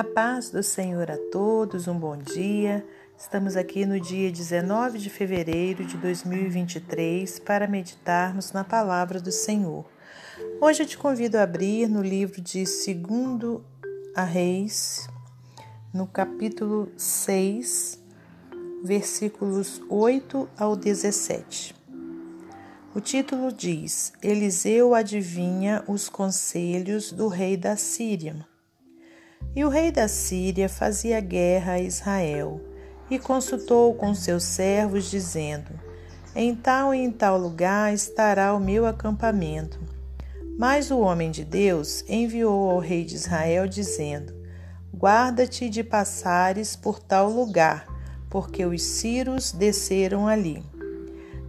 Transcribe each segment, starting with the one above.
A paz do Senhor a todos, um bom dia. Estamos aqui no dia 19 de fevereiro de 2023 para meditarmos na palavra do Senhor. Hoje eu te convido a abrir no livro de 2 a Reis, no capítulo 6, versículos 8 ao 17. O título diz: Eliseu adivinha os conselhos do rei da Síria. E o rei da Síria fazia guerra a Israel e consultou com seus servos, dizendo: Em tal e em tal lugar estará o meu acampamento. Mas o homem de Deus enviou ao rei de Israel, dizendo: Guarda-te de passares por tal lugar, porque os ciros desceram ali.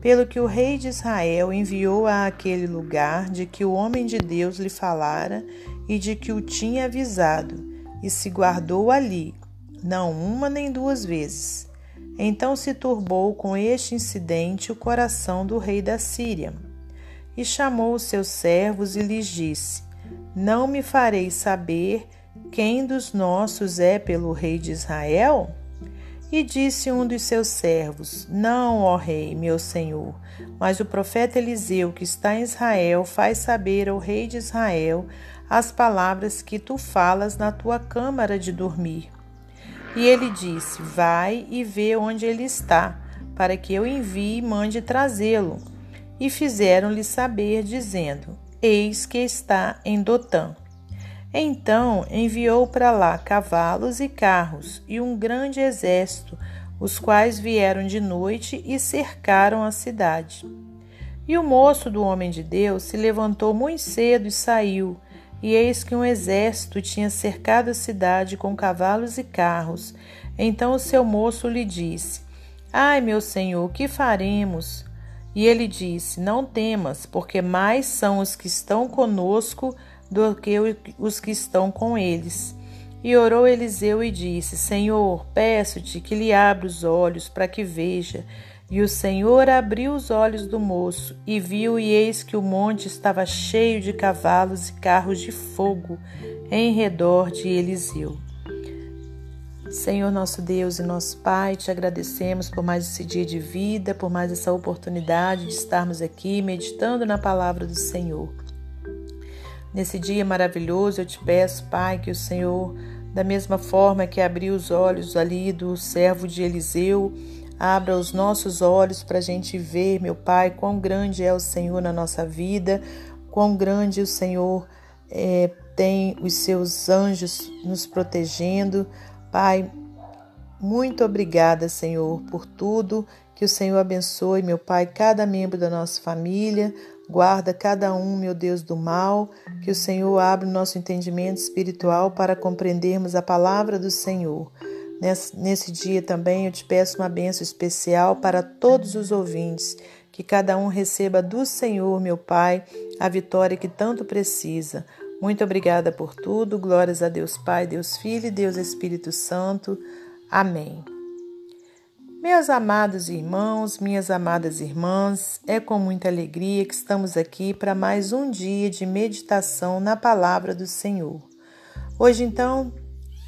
Pelo que o rei de Israel enviou a aquele lugar de que o homem de Deus lhe falara e de que o tinha avisado e se guardou ali, não uma nem duas vezes. Então se turbou com este incidente o coração do rei da Síria. E chamou os seus servos e lhes disse: Não me fareis saber quem dos nossos é pelo rei de Israel? E disse um dos seus servos: Não, ó rei, meu senhor, mas o profeta Eliseu, que está em Israel, faz saber ao rei de Israel as palavras que tu falas na tua câmara de dormir. E ele disse: Vai e vê onde ele está, para que eu envie e mande trazê-lo. E fizeram-lhe saber, dizendo: Eis que está em Dotã. Então enviou para lá cavalos e carros e um grande exército, os quais vieram de noite e cercaram a cidade. E o moço do homem de Deus se levantou muito cedo e saiu e eis que um exército tinha cercado a cidade com cavalos e carros. Então o seu moço lhe disse: Ai, meu senhor, que faremos? E ele disse: Não temas, porque mais são os que estão conosco do que os que estão com eles. E orou Eliseu e disse: Senhor, peço-te que lhe abra os olhos para que veja. E o Senhor abriu os olhos do moço e viu, e eis que o monte estava cheio de cavalos e carros de fogo em redor de Eliseu. Senhor nosso Deus e nosso Pai, te agradecemos por mais esse dia de vida, por mais essa oportunidade de estarmos aqui meditando na palavra do Senhor. Nesse dia maravilhoso, eu te peço, Pai, que o Senhor, da mesma forma que abriu os olhos ali do servo de Eliseu, Abra os nossos olhos para a gente ver, meu Pai, quão grande é o Senhor na nossa vida, quão grande o Senhor é, tem os seus anjos nos protegendo. Pai, muito obrigada, Senhor, por tudo. Que o Senhor abençoe, meu Pai, cada membro da nossa família. Guarda cada um, meu Deus, do mal. Que o Senhor abra o nosso entendimento espiritual para compreendermos a palavra do Senhor. Nesse dia também eu te peço uma benção especial para todos os ouvintes, que cada um receba do Senhor, meu Pai, a vitória que tanto precisa. Muito obrigada por tudo. Glórias a Deus Pai, Deus Filho e Deus Espírito Santo. Amém. Meus amados irmãos, minhas amadas irmãs, é com muita alegria que estamos aqui para mais um dia de meditação na palavra do Senhor. Hoje, então,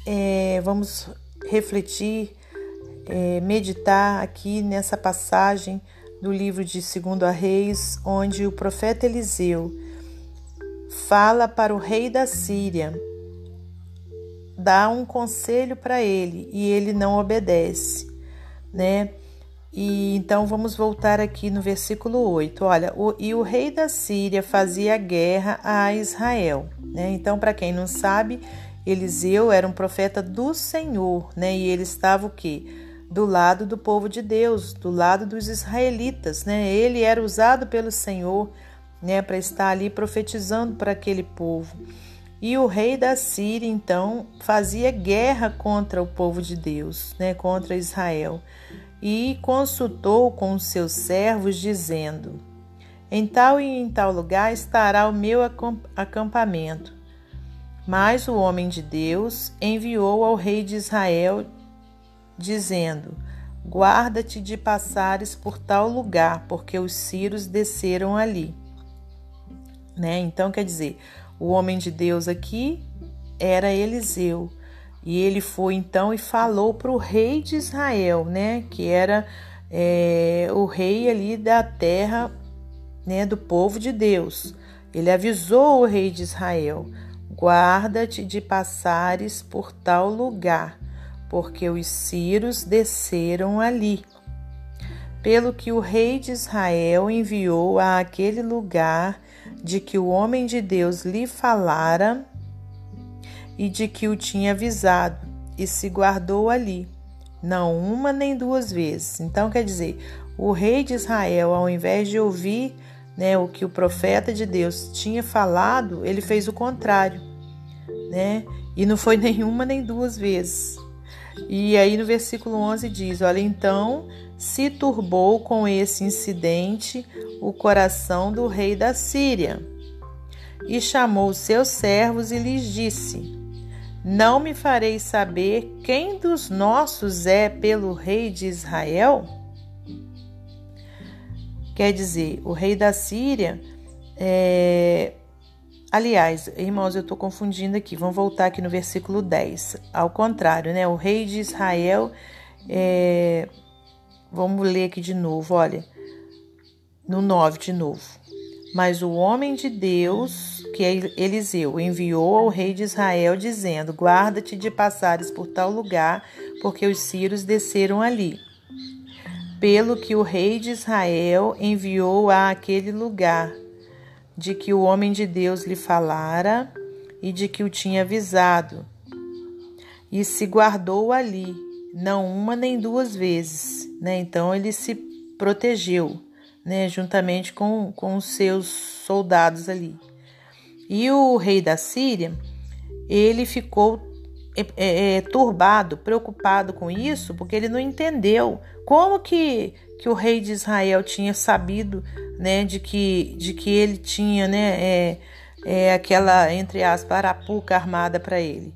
é, vamos refletir, é, meditar aqui nessa passagem do livro de Segundo a Reis, onde o profeta Eliseu fala para o rei da Síria, dá um conselho para ele e ele não obedece, né? E então vamos voltar aqui no versículo 8. Olha, o, e o rei da Síria fazia guerra a Israel, né? Então, para quem não sabe, Eliseu era um profeta do Senhor, né? E ele estava o quê? Do lado do povo de Deus, do lado dos israelitas, né? Ele era usado pelo Senhor, né, para estar ali profetizando para aquele povo. E o rei da Síria, então, fazia guerra contra o povo de Deus, né, contra Israel, e consultou com os seus servos, dizendo: Em tal e em tal lugar estará o meu acampamento mas o homem de Deus enviou ao rei de Israel, dizendo: Guarda-te de passares por tal lugar, porque os círios desceram ali. Né? Então, quer dizer, o homem de Deus aqui era Eliseu. E ele foi então e falou para o rei de Israel, né, que era é, o rei ali da terra, né, do povo de Deus. Ele avisou o rei de Israel: guarda-te de passares por tal lugar, porque os sírios desceram ali. Pelo que o rei de Israel enviou a aquele lugar de que o homem de Deus lhe falara e de que o tinha avisado, e se guardou ali, não uma nem duas vezes. Então, quer dizer, o rei de Israel, ao invés de ouvir né, o que o profeta de Deus tinha falado, ele fez o contrário, né? E não foi nenhuma nem duas vezes. E aí no versículo 11 diz: Olha, então se turbou com esse incidente o coração do rei da Síria e chamou seus servos e lhes disse: não me fareis saber quem dos nossos é pelo rei de Israel? Quer dizer, o rei da Síria. É... Aliás, irmãos, eu estou confundindo aqui. Vamos voltar aqui no versículo 10. Ao contrário, né? O rei de Israel. É... Vamos ler aqui de novo, olha. No 9 de novo. Mas o homem de Deus, que é Eliseu, enviou ao rei de Israel, dizendo: Guarda-te de passares por tal lugar, porque os sírios desceram ali. Pelo que o rei de Israel enviou a aquele lugar, de que o homem de Deus lhe falara e de que o tinha avisado. E se guardou ali, não uma nem duas vezes. Né? Então ele se protegeu né, juntamente com, com os seus soldados ali. E o rei da Síria, ele ficou é, é, é, turbado, preocupado com isso, porque ele não entendeu como que, que o rei de Israel tinha sabido né, de, que, de que ele tinha né, é, é, aquela, entre aspas, arapuca armada para ele.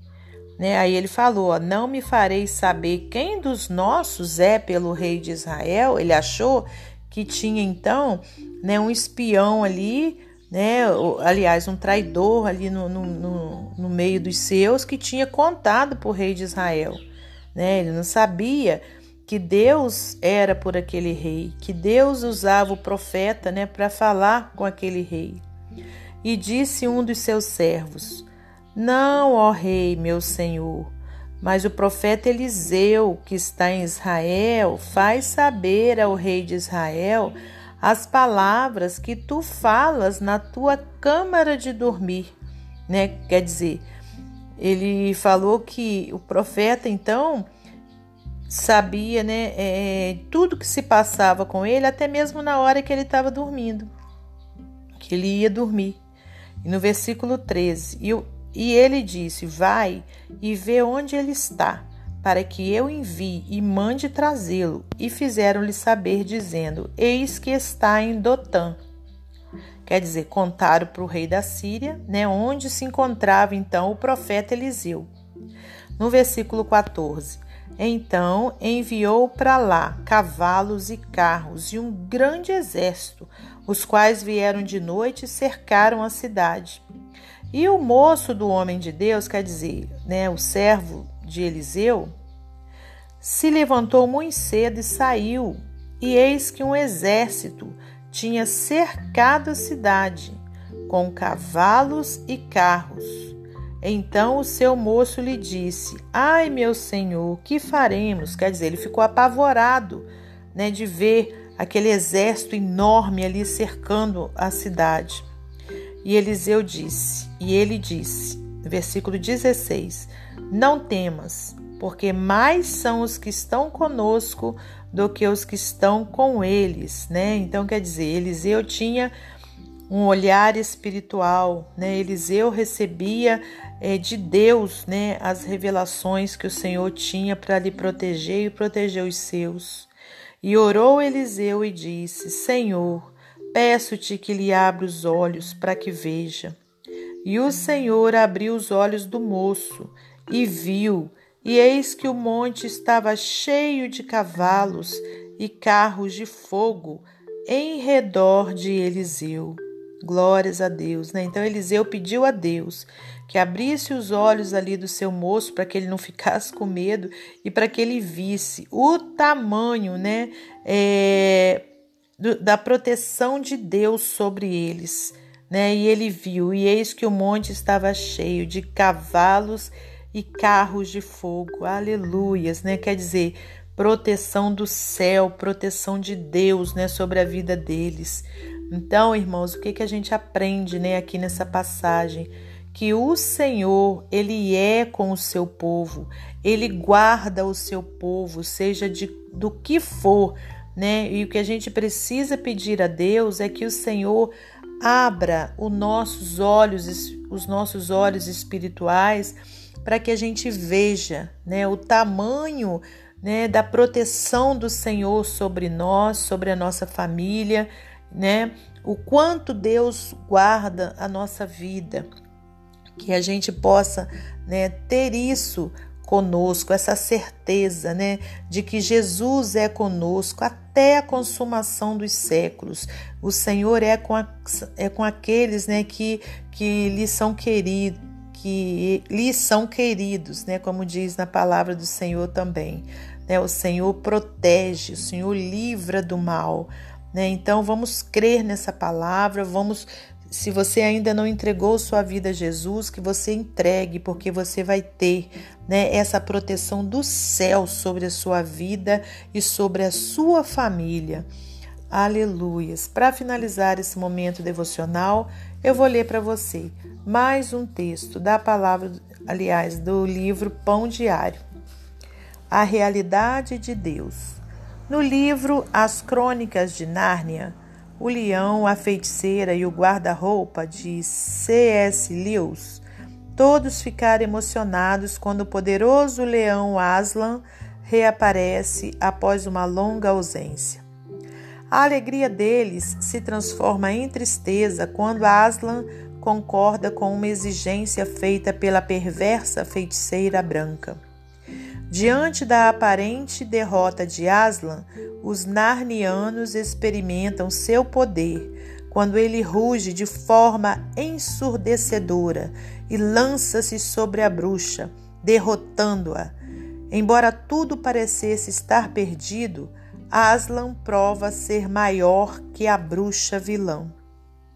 Né? Aí ele falou: ó, Não me farei saber quem dos nossos é pelo rei de Israel. Ele achou que tinha então né, um espião ali, né, aliás, um traidor ali no, no, no, no meio dos seus que tinha contado para o rei de Israel. Né? Ele não sabia que Deus era por aquele rei, que Deus usava o profeta né, para falar com aquele rei. E disse um dos seus servos: Não, ó rei, meu senhor, mas o profeta Eliseu, que está em Israel, faz saber ao rei de Israel as palavras que tu falas na tua câmara de dormir. Né? Quer dizer, ele falou que o profeta então sabia né, é, tudo que se passava com ele, até mesmo na hora que ele estava dormindo, que ele ia dormir. E no versículo 13, e e ele disse: Vai e vê onde ele está, para que eu envie e mande trazê-lo. E fizeram-lhe saber, dizendo: Eis que está em Dotã. Quer dizer, contaram para o rei da Síria, né, onde se encontrava então o profeta Eliseu. No versículo 14: Então enviou para lá cavalos e carros e um grande exército, os quais vieram de noite e cercaram a cidade. E o moço do homem de Deus, quer dizer, né, o servo de Eliseu, se levantou muito cedo e saiu, e eis que um exército tinha cercado a cidade, com cavalos e carros. Então o seu moço lhe disse: Ai, meu senhor, que faremos? Quer dizer, ele ficou apavorado né, de ver aquele exército enorme ali cercando a cidade. E Eliseu disse, e ele disse, versículo 16: Não temas, porque mais são os que estão conosco do que os que estão com eles, né? Então quer dizer, Eliseu tinha um olhar espiritual, né? Eliseu recebia é, de Deus, né, as revelações que o Senhor tinha para lhe proteger e proteger os seus. E orou Eliseu e disse: Senhor, Peço-te que lhe abra os olhos para que veja. E o Senhor abriu os olhos do moço e viu, e eis que o monte estava cheio de cavalos e carros de fogo em redor de Eliseu. Glórias a Deus, né? Então Eliseu pediu a Deus que abrisse os olhos ali do seu moço para que ele não ficasse com medo e para que ele visse o tamanho, né, é, do, da proteção de Deus sobre eles, né? E ele viu e eis que o monte estava cheio de cavalos e carros de fogo. Aleluias, né? Quer dizer, proteção do céu, proteção de Deus, né, sobre a vida deles. Então, irmãos, o que que a gente aprende, né, aqui nessa passagem? Que o Senhor, ele é com o seu povo, ele guarda o seu povo, seja de do que for, né? E o que a gente precisa pedir a Deus é que o Senhor abra os nossos olhos, os nossos olhos espirituais, para que a gente veja, né, o tamanho né, da proteção do Senhor sobre nós, sobre a nossa família, né? O quanto Deus guarda a nossa vida, que a gente possa, né, ter isso conosco, essa certeza, né, de que Jesus é conosco até a consumação dos séculos. O Senhor é com, a, é com aqueles, né, que que lhe são queridos, que lhe são queridos, né, como diz na palavra do Senhor também. Né, o Senhor protege, o Senhor livra do mal. Né? Então vamos crer nessa palavra, vamos se você ainda não entregou sua vida a Jesus, que você entregue, porque você vai ter né, essa proteção do céu sobre a sua vida e sobre a sua família. Aleluias. Para finalizar esse momento devocional, eu vou ler para você mais um texto da palavra, aliás, do livro Pão Diário. A realidade de Deus. No livro As Crônicas de Nárnia, O Leão, a Feiticeira e o Guarda-Roupa de C.S. Lewis, todos ficaram emocionados quando o poderoso leão Aslan reaparece após uma longa ausência. A alegria deles se transforma em tristeza quando Aslan concorda com uma exigência feita pela perversa feiticeira branca. Diante da aparente derrota de Aslan, os Narnianos experimentam seu poder quando ele ruge de forma ensurdecedora e lança-se sobre a bruxa, derrotando-a. Embora tudo parecesse estar perdido, Aslan prova ser maior que a bruxa vilã.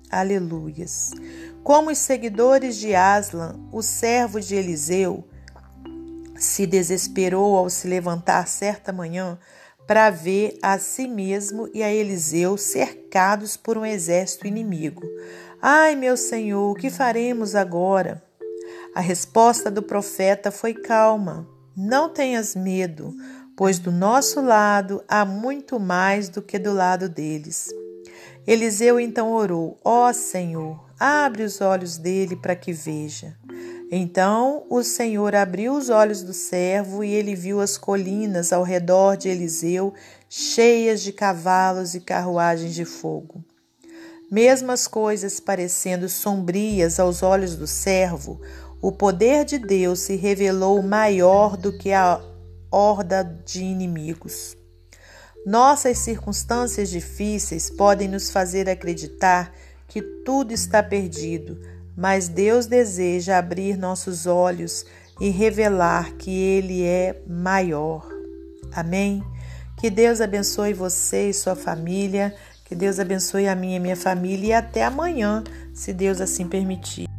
Aleluias. Como os seguidores de Aslan, o servo de Eliseu, se desesperou ao se levantar certa manhã para ver a si mesmo e a Eliseu cercados por um exército inimigo. Ai, meu senhor, o que faremos agora? A resposta do profeta foi calma. Não tenhas medo, pois do nosso lado há muito mais do que do lado deles. Eliseu então orou: Ó oh, Senhor, abre os olhos dele para que veja. Então o Senhor abriu os olhos do servo e ele viu as colinas ao redor de Eliseu cheias de cavalos e carruagens de fogo. Mesmo as coisas parecendo sombrias aos olhos do servo, o poder de Deus se revelou maior do que a horda de inimigos. Nossas circunstâncias difíceis podem nos fazer acreditar que tudo está perdido, mas Deus deseja abrir nossos olhos e revelar que Ele é maior. Amém? Que Deus abençoe você e sua família, que Deus abençoe a minha e minha família e até amanhã, se Deus assim permitir.